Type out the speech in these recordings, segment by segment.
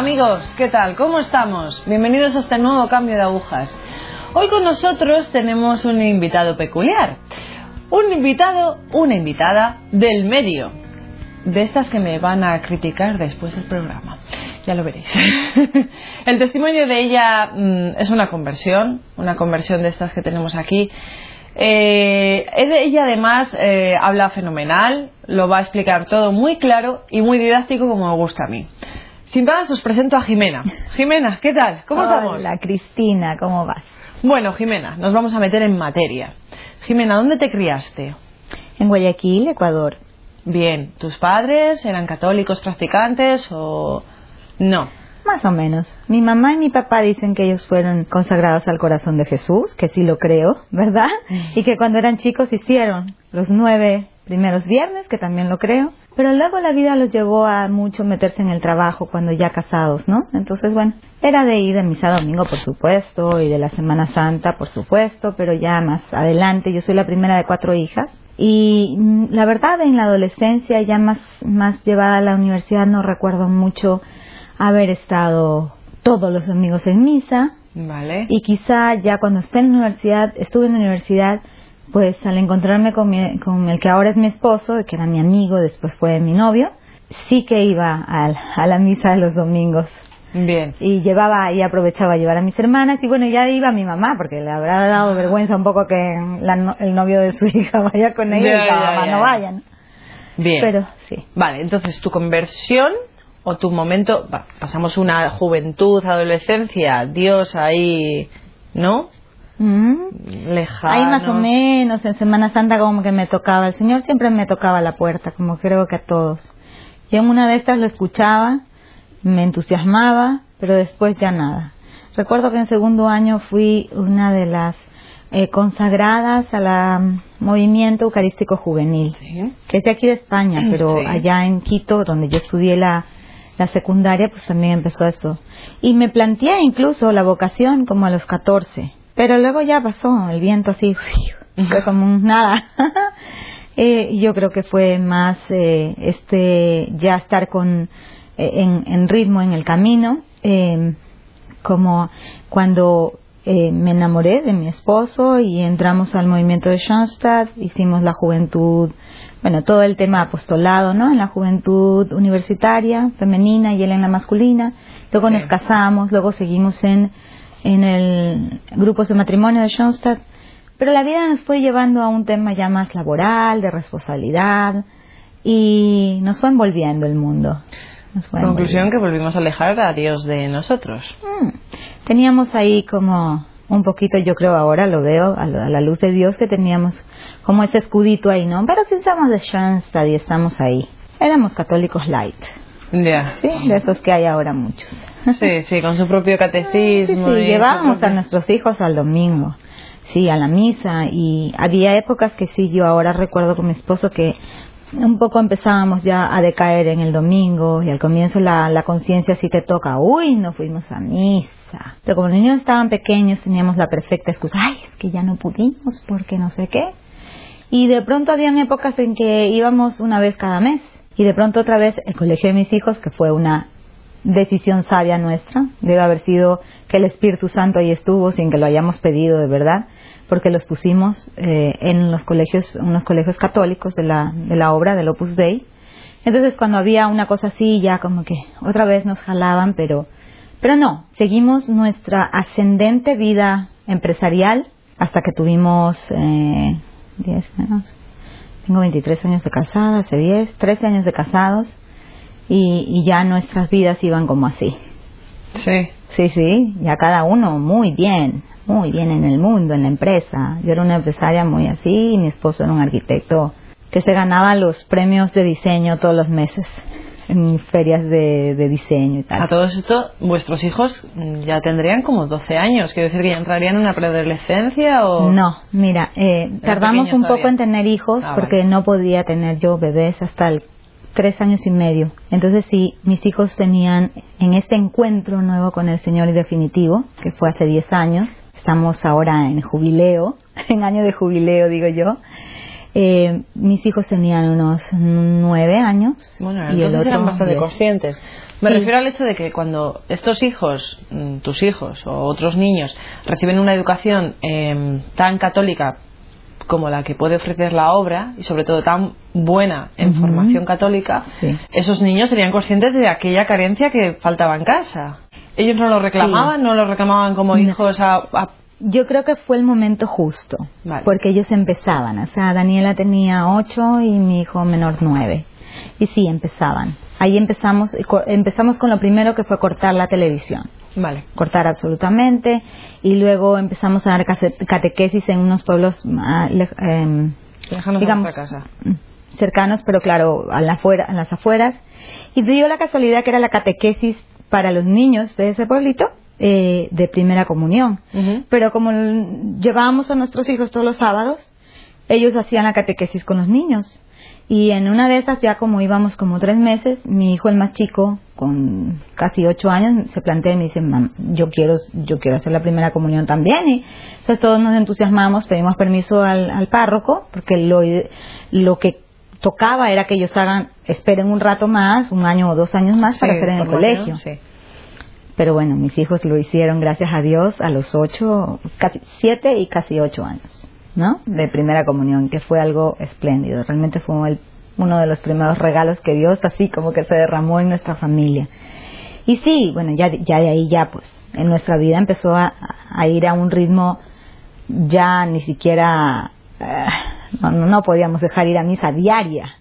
Amigos, ¿qué tal? ¿Cómo estamos? Bienvenidos a este nuevo cambio de agujas. Hoy con nosotros tenemos un invitado peculiar. Un invitado, una invitada del medio. De estas que me van a criticar después del programa. Ya lo veréis. El testimonio de ella mm, es una conversión, una conversión de estas que tenemos aquí. Eh, ella además eh, habla fenomenal, lo va a explicar todo muy claro y muy didáctico como me gusta a mí. Sin más, os presento a Jimena. Jimena, ¿qué tal? ¿Cómo estamos? Hola, Cristina, ¿cómo vas? Bueno, Jimena, nos vamos a meter en materia. Jimena, ¿dónde te criaste? En Guayaquil, Ecuador. Bien, ¿tus padres eran católicos practicantes o no? Más o menos. Mi mamá y mi papá dicen que ellos fueron consagrados al corazón de Jesús, que sí lo creo, ¿verdad? Y que cuando eran chicos hicieron los nueve primeros viernes, que también lo creo. Pero luego la vida los llevó a mucho meterse en el trabajo cuando ya casados, ¿no? Entonces, bueno, era de ir de misa domingo, por supuesto, y de la Semana Santa, por supuesto, pero ya más adelante, yo soy la primera de cuatro hijas. Y mm, la verdad, en la adolescencia, ya más, más llevada a la universidad, no recuerdo mucho haber estado todos los domingos en misa. Vale. Y quizá ya cuando esté en la universidad, estuve en la universidad, pues al encontrarme con, con el que ahora es mi esposo, que era mi amigo, después fue mi novio, sí que iba a, la misa de los domingos. Bien. Y llevaba y aprovechaba a llevar a mis hermanas y bueno, ya iba mi mamá porque le habrá dado vergüenza un poco que el novio de su hija vaya con ella y mamá no vayan. Bien. Pero sí. Vale, entonces tu conversión o tu momento, pasamos una juventud, adolescencia, Dios ahí, ¿no? Mm. Lejano. Ahí más o menos, en Semana Santa como que me tocaba, el Señor siempre me tocaba la puerta, como creo que a todos. Y en una de estas lo escuchaba, me entusiasmaba, pero después ya nada. Recuerdo que en segundo año fui una de las eh, consagradas al movimiento eucarístico juvenil, que es de aquí de España, pero allá en Quito, donde yo estudié la, la secundaria, pues también empezó esto. Y me planteé incluso la vocación como a los 14 pero luego ya pasó, el viento así, fue como un nada. eh, yo creo que fue más eh, este ya estar con eh, en, en, ritmo en el camino, eh, como cuando eh, me enamoré de mi esposo y entramos al movimiento de Schoenstatt, hicimos la juventud, bueno, todo el tema apostolado, ¿no? En la juventud universitaria, femenina y él en la masculina. Luego nos casamos, luego seguimos en en el grupo de matrimonio de Schoenstatt, pero la vida nos fue llevando a un tema ya más laboral, de responsabilidad, y nos fue envolviendo el mundo. Conclusión que volvimos a alejar a Dios de nosotros. Mm. Teníamos ahí como un poquito, yo creo ahora lo veo a la luz de Dios que teníamos como ese escudito ahí, ¿no? Pero si estamos de Schoenstatt y estamos ahí. Éramos católicos light. Ya. Sí, de esos que hay ahora muchos. Sí, sí, con su propio catecismo. Sí, llevábamos a nuestros hijos al domingo, sí, a la misa. Y había épocas que sí, yo ahora recuerdo con mi esposo que un poco empezábamos ya a decaer en el domingo y al comienzo la, la conciencia sí te toca, uy, no fuimos a misa. Pero como los niños estaban pequeños teníamos la perfecta excusa, ay, es que ya no pudimos porque no sé qué. Y de pronto habían épocas en que íbamos una vez cada mes y de pronto otra vez el colegio de mis hijos, que fue una decisión sabia nuestra, debe haber sido que el Espíritu Santo ahí estuvo sin que lo hayamos pedido de verdad, porque los pusimos eh, en los colegios, unos colegios católicos de la, de la obra del Opus Dei. Entonces cuando había una cosa así ya como que otra vez nos jalaban, pero, pero no, seguimos nuestra ascendente vida empresarial hasta que tuvimos eh, 10 años, tengo 23 años de casada, hace 10, 13 años de casados y, ya nuestras vidas iban como así. Sí. Sí, sí, ya cada uno muy bien, muy bien en el mundo, en la empresa. Yo era una empresaria muy así y mi esposo era un arquitecto que se ganaba los premios de diseño todos los meses en ferias de, diseño y tal. A todo esto, vuestros hijos ya tendrían como 12 años, quiere decir que ya entrarían en una preadolescencia o... No, mira, eh, tardamos un poco en tener hijos ah, porque no podía tener yo bebés hasta el tres años y medio. Entonces sí, mis hijos tenían en este encuentro nuevo con el Señor y definitivo, que fue hace diez años, estamos ahora en jubileo, en año de jubileo digo yo, Eh, mis hijos tenían unos nueve años. Bueno, y el otro eran bastante diez. conscientes. Me Sí. refiero al hecho de que cuando estos hijos, mm, tus hijos o otros niños, reciben una educación em, tan católica como la que puede ofrecer la obra y sobre todo tan buena en formación católica, Sí. esos niños serían conscientes de aquella carencia que faltaba en casa. Ellos no lo reclamaban, no lo reclamaban como No. hijos a, a- Yo creo que fue el momento justo, Vale. porque ellos empezaban. O sea, Daniela tenía ocho y mi hijo menor nueve. Y sí, empezaban. Ahí empezamos, empezamos con lo primero que fue cortar la televisión. Vale. cortar absolutamente y luego empezamos a dar catequesis en unos pueblos Déjanos digamos casa. mm, cercanos pero claro a, la afuera, a las afueras y dio la casualidad que era la catequesis para los niños de ese pueblito eh, de primera comunión. Pero como llevábamos a nuestros hijos todos los sábados ellos hacían la catequesis con los niños. Y en una de esas ya como íbamos como tres meses mi hijo el más chico con casi ocho años se plantea y me dice "Mam, yo quiero yo quiero hacer la primera comunión también y entonces todos nos entusiasmamos pedimos permiso al, al párroco porque lo lo que tocaba era que ellos hagan esperen un rato más un año o dos años más para Sí, hacer en el colegio. sí. Pero bueno, mis hijos lo hicieron, gracias a Dios, a los ocho, casi siete y casi ocho años, ¿no? De primera comunión, que fue algo espléndido. Realmente fue uno de los primeros regalos que Dios así como que se derramó en nuestra familia. Y sí, bueno, ya, ya de ahí ya pues, en nuestra vida empezó a, a ir a un ritmo ya ni siquiera, eh, no, no- no podíamos dejar ir a misa diaria.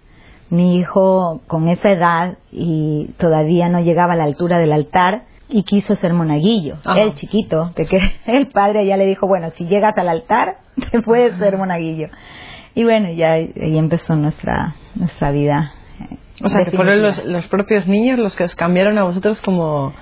Mi hijo con esa edad y todavía no llegaba a la altura del altar y quiso ser monaguillo. Ajá. El chiquito, de que el padre ya le dijo, bueno, si llegas al altar, te puedes ser monaguillo. Y bueno, ya ahí empezó nuestra, nuestra vida. eh, O sea, que fueron los, los propios niños los que os cambiaron a vosotros como... como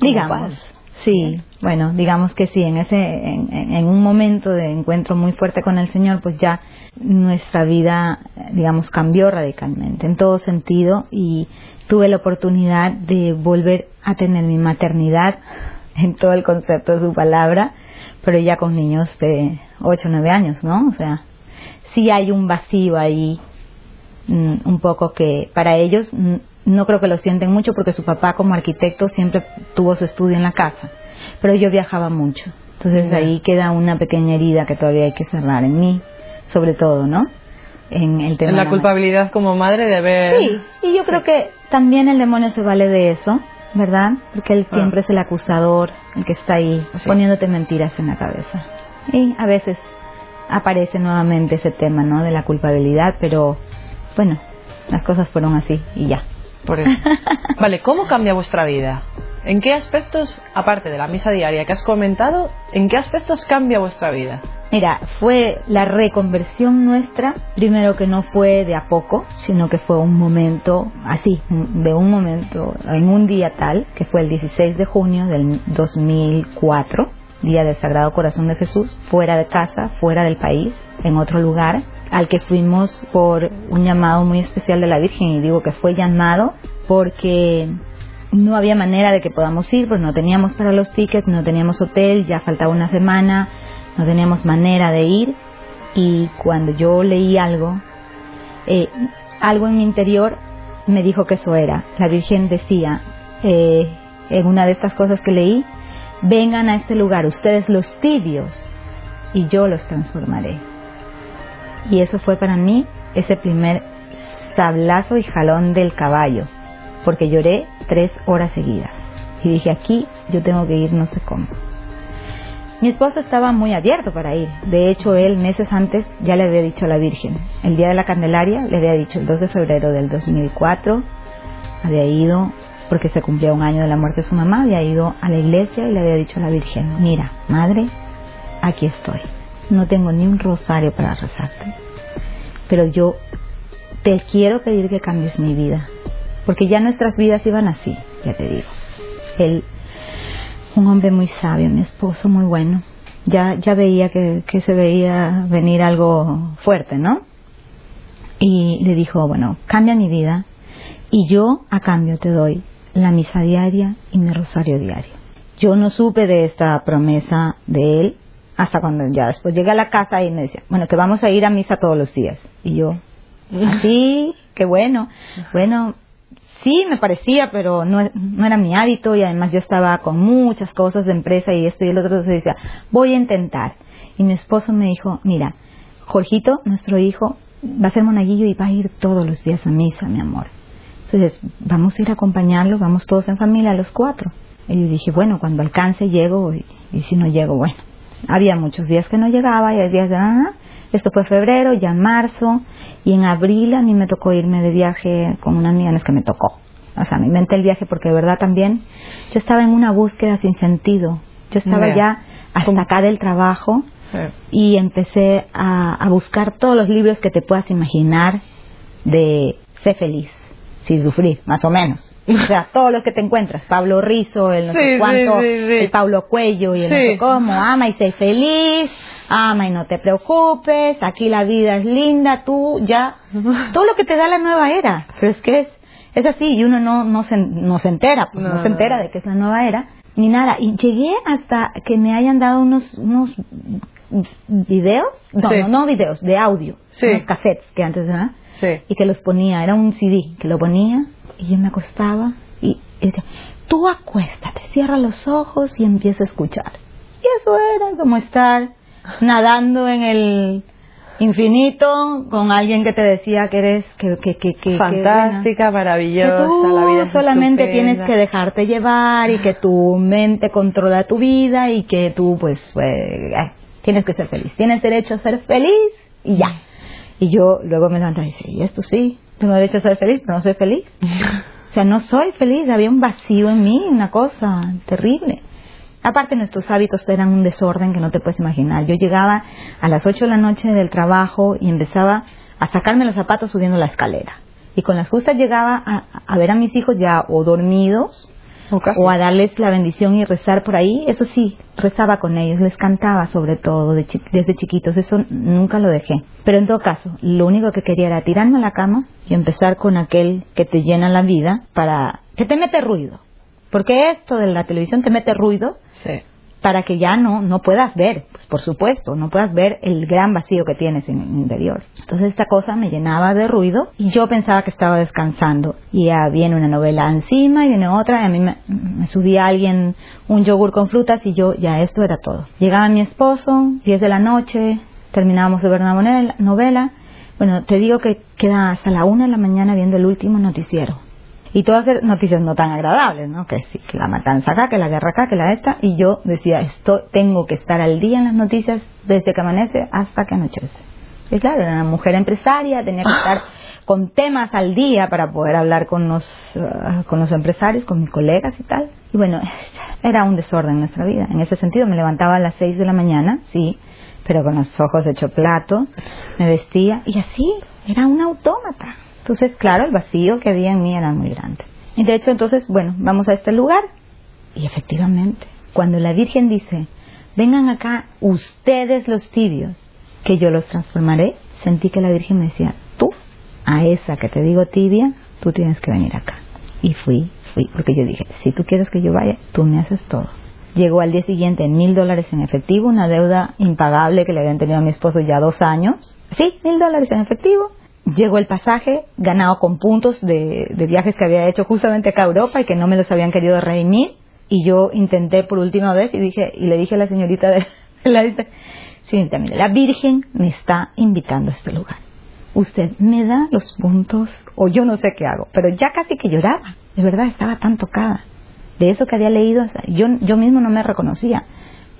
Digamos. Sí, bueno, digamos que sí, en ese, en, un momento de encuentro muy fuerte con el Señor, pues ya nuestra vida, digamos, cambió radicalmente en todo sentido y tuve la oportunidad de volver a tener mi maternidad en todo el concepto de su palabra, pero ya con niños de 8 o 9 años, ¿no? O sea, sí hay un vacío ahí mm, un poco que para ellos mm, no creo que lo sienten mucho porque su papá como arquitecto siempre tuvo su estudio en la casa, pero yo viajaba mucho. Entonces ahí queda una pequeña herida que todavía hay que cerrar en mí, sobre todo, ¿no? En el tema En de la la culpabilidad como madre de haber... Sí, y yo creo que también el demonio se vale de eso, ¿verdad? Porque él Ah. siempre es el acusador, el que está ahí Sí. poniéndote mentiras en la cabeza. Y a veces aparece nuevamente ese tema, ¿no? De la culpabilidad, pero bueno, las cosas fueron así y ya. Por eso. Vale, ¿cómo cambia vuestra vida? ¿En qué aspectos, aparte de la misa diaria que has comentado, en qué aspectos cambia vuestra vida? Mira, fue la reconversión nuestra, primero que no fue de a poco, sino que fue un momento así, de un momento, en un día tal, que fue el 16 de junio del 2004, Día del Sagrado Corazón de Jesús, fuera de casa, fuera del país, en otro lugar, al que fuimos por un llamado muy especial de la Virgen, y digo que fue llamado porque no había manera de que podamos ir, pues no teníamos para los tickets, no teníamos hotel, ya faltaba una semana, no teníamos manera de ir y cuando yo leí algo, eh, algo en mi interior me dijo que eso era. La Virgen decía eh, en una de estas cosas que leí, vengan a este lugar ustedes los tibios y yo los transformaré. Y eso fue para mí ese primer sablazo y jalón del caballo, porque lloré tres horas seguidas. Y dije, aquí yo tengo que ir no sé cómo. Mi esposo estaba muy abierto para ir. De hecho, él meses antes ya le había dicho a la Virgen. El día de la Candelaria le había dicho el 2 de febrero del 2004. Había ido, porque se cumplía un año de la muerte de su mamá, había ido a la iglesia y le había dicho a la Virgen, mira, madre, aquí estoy. No tengo ni un rosario para rezarte. Pero yo te quiero pedir que cambies mi vida. Porque ya nuestras vidas iban así, ya te digo. Él un hombre muy sabio, mi esposo muy bueno. Ya, ya veía que, que se veía venir algo fuerte, ¿no? Y le dijo, bueno, cambia mi vida y yo a cambio te doy la misa diaria y mi rosario diario. Yo no supe de esta promesa de él Hasta cuando ya después llegué a la casa y me decía, bueno, que vamos a ir a misa todos los días. Y yo, así, qué bueno. Bueno, sí me parecía, pero no, no era mi hábito y además yo estaba con muchas cosas de empresa y esto y el otro. Entonces decía, voy a intentar. Y mi esposo me dijo, mira, Jorgito, nuestro hijo, va a ser monaguillo y va a ir todos los días a misa, mi amor. Entonces, vamos a ir a acompañarlo, vamos todos en familia, los cuatro. Y yo dije, bueno, cuando alcance llego y, si no llego, bueno. Había muchos días que no llegaba y hay días de nada. Esto fue febrero, ya en marzo y en abril a mí me tocó irme de viaje con una amiga, no es que me tocó. O sea, me inventé el viaje porque de verdad también yo estaba en una búsqueda sin sentido. Yo estaba ya hasta acá del trabajo y empecé a, a buscar todos los libros que te puedas imaginar de sé feliz sin sufrir, más o menos. O sea, todos los que te encuentras, Pablo Rizo, el no sé cuánto, el Pablo Cuello y el no sé cómo, ama y sé feliz, ama y no te preocupes, aquí la vida es linda, tú ya, todo lo que te da la nueva era, pero es que es, es así y uno no, no, se, no se entera, pues no, se entera de que es la nueva era, ni nada. Y llegué hasta que me hayan dado unos, unos videos, no, no, no videos, de audio, unos cassettes que antes, ¿verdad? y que los ponía, era un CD que lo ponía y yo me acostaba y, decía, tú acuéstate, cierra los ojos y empieza a escuchar. Y eso era como estar nadando en el infinito con alguien que te decía que eres que, que, que, fantástica, maravillosa, la vida solamente tienes que dejarte llevar y que tu mente controla tu vida y que tú pues, pues eh, tienes que ser feliz, tienes derecho a ser feliz y ya. Y yo luego me levanto y dice, y esto sí, tengo derecho a ser feliz, pero no soy feliz. o sea, no soy feliz, había un vacío en mí, una cosa terrible. Aparte nuestros hábitos eran un desorden que no te puedes imaginar. Yo llegaba a las 8 de la noche del trabajo y empezaba a sacarme los zapatos subiendo la escalera. Y con las justas llegaba a, a ver a mis hijos ya o dormidos o, a darles la bendición y rezar por ahí, eso sí, rezaba con ellos, les cantaba sobre todo desde chiquitos, eso nunca lo dejé. Pero en todo caso, lo único que quería era tirarme a la cama y empezar con aquel que te llena la vida para que te mete ruido. Porque esto de la televisión te mete ruido. Sí para que ya no, no puedas ver, pues por supuesto, no puedas ver el gran vacío que tienes en el interior. Entonces esta cosa me llenaba de ruido y yo pensaba que estaba descansando. Y ya viene una novela encima y viene otra y a mí me, me subía alguien un yogur con frutas y yo ya esto era todo. Llegaba mi esposo, 10 de la noche, terminábamos de ver una novela. Bueno, te digo que queda hasta la una de la mañana viendo el último noticiero y todas noticias no tan agradables, ¿no? Que, sí, que la matanza acá, que la guerra acá, que la esta, y yo decía, esto tengo que estar al día en las noticias desde que amanece hasta que anochece. Y claro, era una mujer empresaria, tenía que estar con temas al día para poder hablar con los, uh, con los empresarios, con mis colegas y tal. Y bueno, era un desorden en nuestra vida. En ese sentido, me levantaba a las seis de la mañana, sí, pero con los ojos hecho plato, me vestía y así, era un autómata. Entonces, claro, el vacío que había en mí era muy grande. Y de hecho, entonces, bueno, vamos a este lugar. Y efectivamente, cuando la Virgen dice, vengan acá ustedes los tibios, que yo los transformaré, sentí que la Virgen me decía, tú, a esa que te digo tibia, tú tienes que venir acá. Y fui, fui, porque yo dije, si tú quieres que yo vaya, tú me haces todo. Llegó al día siguiente mil dólares en efectivo, una deuda impagable que le habían tenido a mi esposo ya dos años. Sí, mil dólares en efectivo, llegó el pasaje ganado con puntos de, viajes que había hecho justamente acá a Europa y que no me los habían querido redimir y yo intenté por última vez y dije y le dije a la señorita de la señorita mire la Virgen me está invitando a este lugar. Usted me da los puntos o yo no sé qué hago pero ya casi que lloraba de verdad estaba tan tocada. De eso que había leído yo yo mismo no me reconocía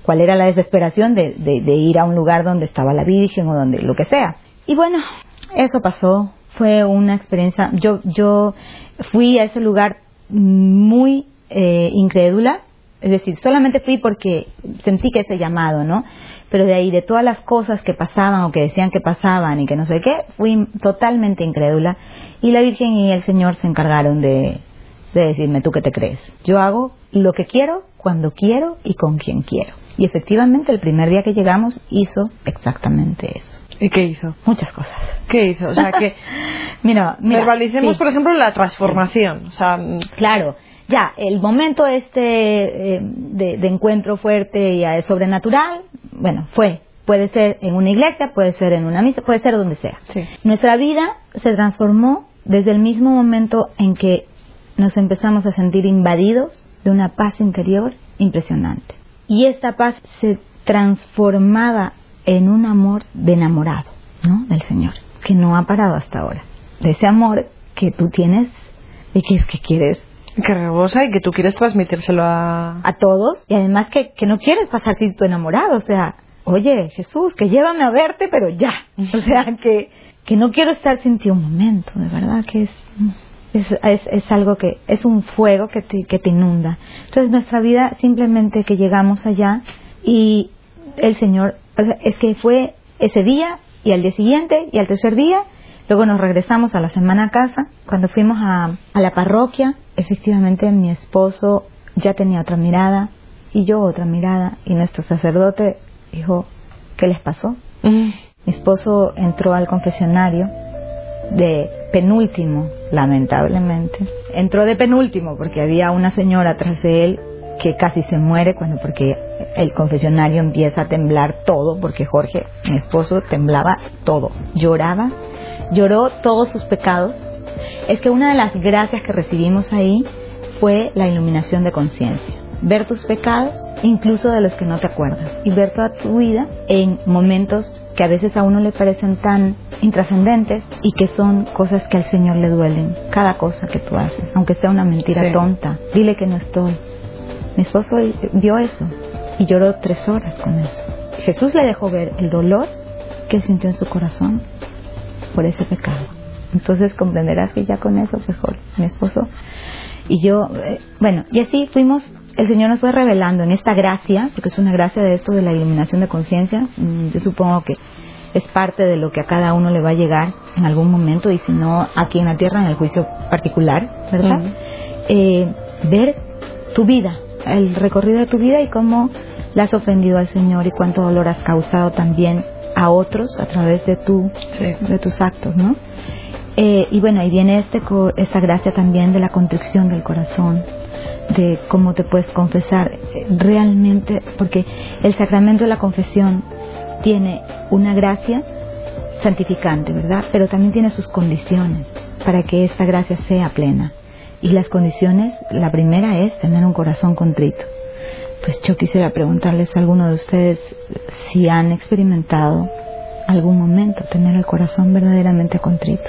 cuál era la desesperación de, de ir a un lugar donde estaba la Virgen o donde lo que sea. Y bueno eso pasó, fue una experiencia, yo, yo fui a ese lugar muy eh, incrédula, es decir, solamente fui porque sentí que ese llamado, ¿no? Pero de ahí, de todas las cosas que pasaban o que decían que pasaban y que no sé qué, fui totalmente incrédula. Y la Virgen y el Señor se encargaron de, de decirme, ¿tú qué te crees? Yo hago lo que quiero, cuando quiero y con quien quiero. Y efectivamente, el primer día que llegamos hizo exactamente eso. ¿Y qué hizo? Muchas cosas. ¿Qué hizo? O sea, que... mira, mira, Verbalicemos, por ejemplo, la transformación. O sea, claro. Ya, el momento este eh, de, encuentro fuerte y sobrenatural, bueno, fue, puede ser en una iglesia, puede ser en una misa, puede ser donde sea. Sí. Nuestra vida se transformó desde el mismo momento en que nos empezamos a sentir invadidos de una paz interior impresionante. Y esta paz se transformaba en un amor de enamorado, ¿no? Del Señor, que no ha parado hasta ahora. De ese amor que tú tienes y que es que quieres Que rebosa y que tú quieres transmitírselo a... a todos y además que, que no quieres pasar sin tu enamorado, o sea, oye Jesús, que llévame a verte, pero ya, o sea, que, que no quiero estar sin ti un momento, de verdad que es, es, es, es algo que es un fuego que te, que te inunda. Entonces nuestra vida simplemente que llegamos allá y el Señor, o sea, es que fue ese día y al día siguiente y al tercer día Luego nos regresamos a la semana a casa. Cuando fuimos a, a la parroquia, efectivamente mi esposo ya tenía otra mirada y yo otra mirada. Y nuestro sacerdote dijo, ¿qué les pasó? Mm. Mi esposo entró al confesionario de penúltimo, lamentablemente. Entró de penúltimo porque había una señora tras de él que casi se muere cuando porque el confesionario empieza a temblar todo porque Jorge, mi esposo, temblaba todo, lloraba, lloró todos sus pecados. Es que una de las gracias que recibimos ahí fue la iluminación de conciencia. Ver tus pecados, incluso de los que no te acuerdas, y ver toda tu vida en momentos que a veces a uno le parecen tan intrascendentes y que son cosas que al Señor le duelen. Cada cosa que tú haces, aunque sea una mentira Sí. tonta, dile que no estoy. Mi esposo vio eso y lloró tres horas con eso. Jesús le dejó ver el dolor que sintió en su corazón por ese pecado. Entonces comprenderás que ya con eso, mejor mi esposo y yo, eh, bueno, y así fuimos, el Señor nos fue revelando en esta gracia, porque es una gracia de esto de la iluminación de conciencia, mm, yo supongo que es parte de lo que a cada uno le va a llegar en algún momento, y si no, aquí en la tierra, en el juicio particular, ¿verdad? Eh, ver tu vida, el recorrido de tu vida y cómo le has ofendido al Señor y cuánto dolor has causado también a otros a través de tu Sí. de tus actos, ¿no? Eh, y bueno, ahí viene este esta gracia también de la contrición del corazón, de cómo te puedes confesar realmente, porque el sacramento de la confesión tiene una gracia santificante, ¿verdad? Pero también tiene sus condiciones para que esta gracia sea plena. Y las condiciones, la primera es tener un corazón contrito. Pues yo quisiera preguntarles a alguno de ustedes si han experimentado algún momento tener el corazón verdaderamente contrito.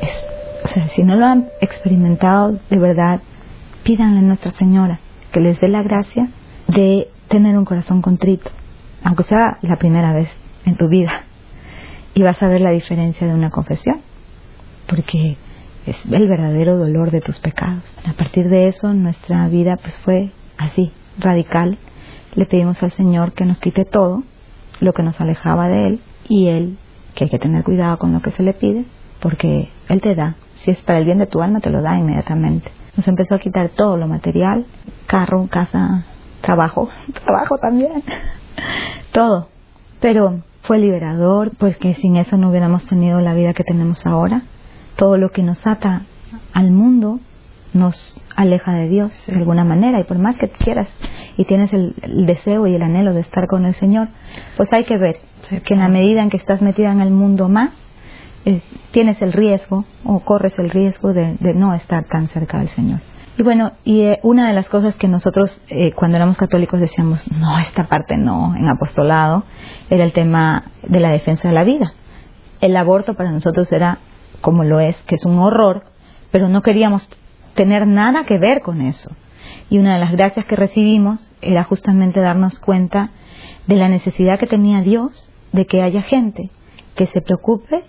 Es- o sea, si no lo han experimentado de verdad, pídanle a Nuestra Señora que les dé la gracia de tener un corazón contrito, aunque sea la primera vez en tu vida. Y vas a ver la diferencia de una confesión, porque es el verdadero dolor de tus pecados. A partir de eso, nuestra vida pues fue así, radical. Le pedimos al Señor que nos quite todo lo que nos alejaba de Él y Él, que hay que tener cuidado con lo que se le pide, porque Él te da. Si es para el bien de tu alma, te lo da inmediatamente. Nos empezó a quitar todo lo material, carro, casa, trabajo, trabajo también, todo. Pero fue liberador, pues que sin eso no hubiéramos tenido la vida que tenemos ahora. Todo lo que nos ata al mundo nos aleja de Dios de alguna manera y por más que quieras y tienes el, el deseo y el anhelo de estar con el Señor, pues hay que ver Sí, que en la medida en que estás metida en el mundo más, eh, tienes el riesgo o corres el riesgo de, de no estar tan cerca del Señor. Y bueno, y eh, una de las cosas que nosotros eh, cuando éramos católicos decíamos, no, esta parte no, en apostolado, era el tema de la defensa de la vida. El aborto para nosotros era como lo es, que es un horror, pero no queríamos tener nada que ver con eso. Y una de las gracias que recibimos era justamente darnos cuenta de la necesidad que tenía Dios de que haya gente que se preocupe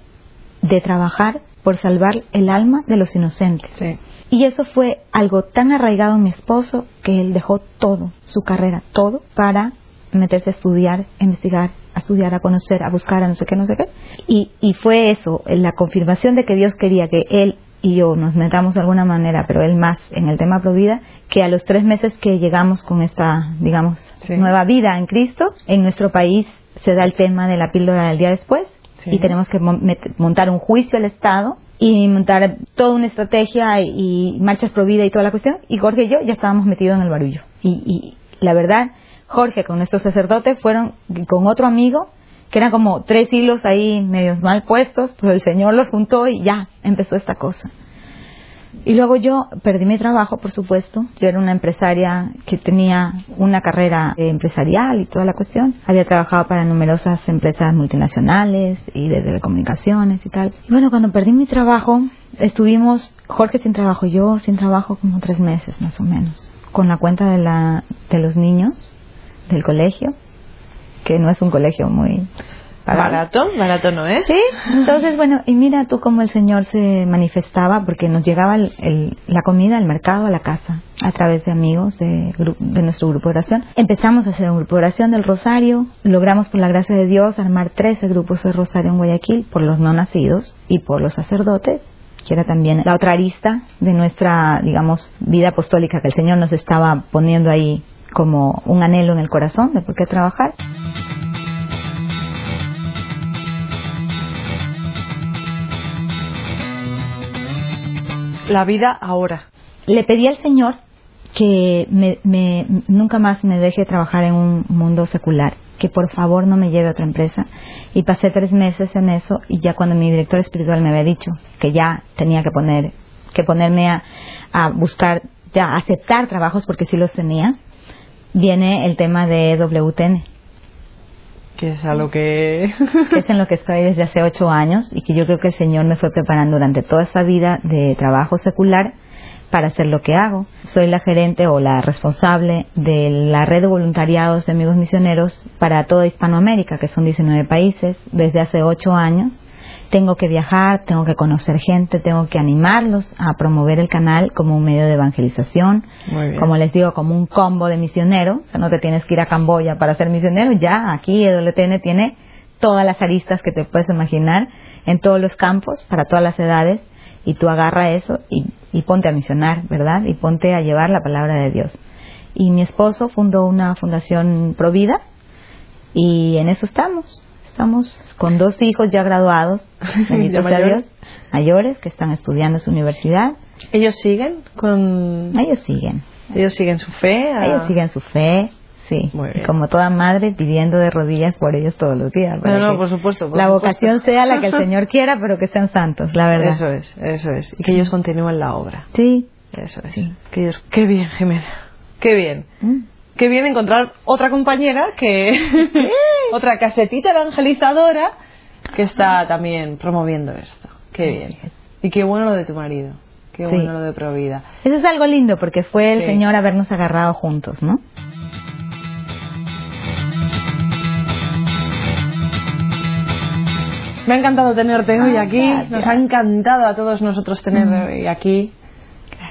de trabajar por salvar el alma de los inocentes. Sí. Y eso fue algo tan arraigado en mi esposo que él dejó todo, su carrera, todo, para meterse a estudiar, a investigar, estudiar, a conocer, a buscar, a no sé qué, no sé qué. Y, y fue eso, la confirmación de que Dios quería que él y yo nos metamos de alguna manera, pero él más en el tema Provida, que a los tres meses que llegamos con esta, digamos, Sí. nueva vida en Cristo, en nuestro país se da el tema de la píldora del día después Sí. y tenemos que montar un juicio al Estado y montar toda una estrategia y, marchas pro vida y toda la cuestión. Y Jorge y yo ya estábamos metidos en el barullo. Y, y la verdad Jorge con nuestro sacerdote fueron con otro amigo que eran como tres hilos ahí medios mal puestos, pero el Señor los juntó y ya empezó esta cosa. Y luego yo perdí mi trabajo, por supuesto. Yo era una empresaria que tenía una carrera empresarial y toda la cuestión. Había trabajado para numerosas empresas multinacionales y de telecomunicaciones y tal. Y bueno, cuando perdí mi trabajo, estuvimos Jorge sin trabajo, yo sin trabajo como tres meses más o menos, con la cuenta de, la, de los niños del colegio, que no es un colegio muy Barato, barato no es. Sí, entonces bueno, y mira tú cómo el Señor se manifestaba, porque nos llegaba el, la comida al mercado, a la casa, a través de amigos de, de nuestro grupo de oración. Empezamos a hacer un grupo de oración del Rosario, logramos por la gracia de Dios armar 13 grupos de Rosario en Guayaquil por los no nacidos y por los sacerdotes que era también la otra arista de nuestra, digamos, vida apostólica que el Señor nos estaba poniendo ahí como un anhelo en el corazón de por qué trabajar. La vida ahora. Le pedí al Señor que me, nunca más me deje trabajar en un mundo secular, que por favor no me lleve a otra empresa. Y pasé tres meses en eso y ya cuando mi director espiritual me había dicho que ya tenía que poner, que ponerme a, a buscar, ya aceptar trabajos porque sí los tenía, viene el tema de WTN. Que es a lo que... que es en lo que estoy desde hace ocho años y que yo creo que el Señor me fue preparando durante toda esta vida de trabajo secular para hacer lo que hago. Soy la gerente o la responsable de la red de voluntariados de amigos misioneros para toda Hispanoamérica, que son 19 países, desde hace ocho años tengo que viajar, tengo que conocer gente, tengo que animarlos a promover el canal como un medio de evangelización, como les digo, como un combo de misionero, o sea, no te tienes que ir a Camboya para ser misionero, ya aquí EWTN tiene todas las aristas que te puedes imaginar en todos los campos, para todas las edades, y tú agarra eso y, y ponte a misionar, ¿verdad? Y ponte a llevar la palabra de Dios. Y mi esposo fundó una fundación Provida y en eso estamos estamos con dos hijos ya graduados, mayores? mayores, que están estudiando en su universidad. ¿Ellos siguen con...? Ellos siguen. ¿Ellos siguen su fe? Ellos siguen su fe, sí. Como toda madre pidiendo de rodillas por ellos todos los días. No, no, por supuesto. la vocación sea la que el Señor quiera, pero que sean santos, la verdad. Eso es, eso es. Y que ellos continúen la obra. Sí. Eso es. Que ellos... Qué bien, Jimena. Qué bien. Mm qué bien encontrar otra compañera que otra casetita evangelizadora que está también promoviendo esto. Qué bien. Y qué bueno lo de tu marido. Qué bueno lo de Provida. Eso es algo lindo porque fue el Señor habernos agarrado juntos, ¿no? Me ha encantado tenerte hoy aquí. Nos ha encantado a todos nosotros tener hoy aquí.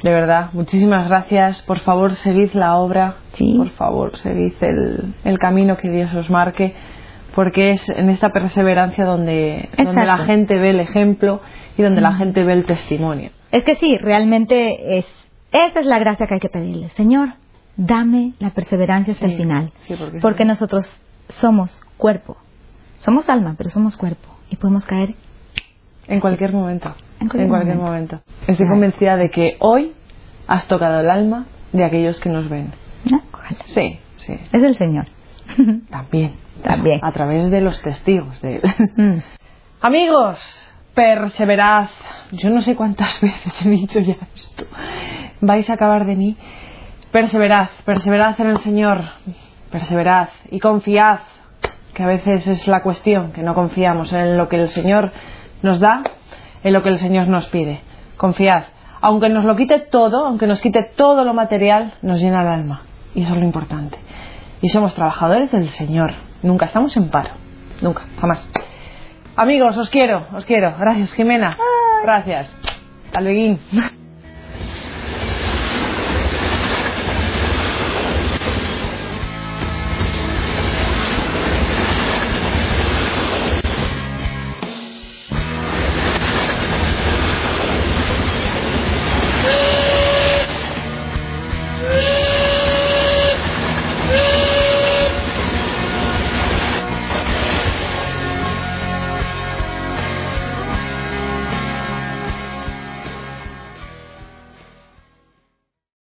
De verdad, muchísimas gracias. Por favor, seguid la obra. Por favor, seguid el, el, camino que Dios os marque, porque es en esta perseverancia donde, donde la gente ve el ejemplo y donde la gente ve el testimonio. Es que sí, realmente es, esa es la gracia que hay que pedirle. Señor, dame la perseverancia hasta el final. porque, nosotros somos cuerpo. Somos alma, pero somos cuerpo. Y podemos caer en cualquier momento. En cualquier, momento. Estoy convencida de que hoy has tocado el alma de aquellos que nos ven. Ojalá. Sí, sí. Es el Señor. También. También. A través de los testigos de Él. Mm. Amigos, perseverad. Yo no sé cuántas veces he dicho ya esto. Vais a acabar de mí. Perseverad, perseverad en el Señor. Perseverad y confiad, que a veces es la cuestión, que no confiamos en lo que el Señor nos da en lo que el Señor nos pide. Confiad. Aunque nos lo quite todo, aunque nos quite todo lo material, nos llena el alma. Y eso es lo importante. Y somos trabajadores del Señor. Nunca estamos en paro. Nunca, jamás. Amigos, os quiero, os quiero. Gracias, Jimena. Gracias. Hasta luego.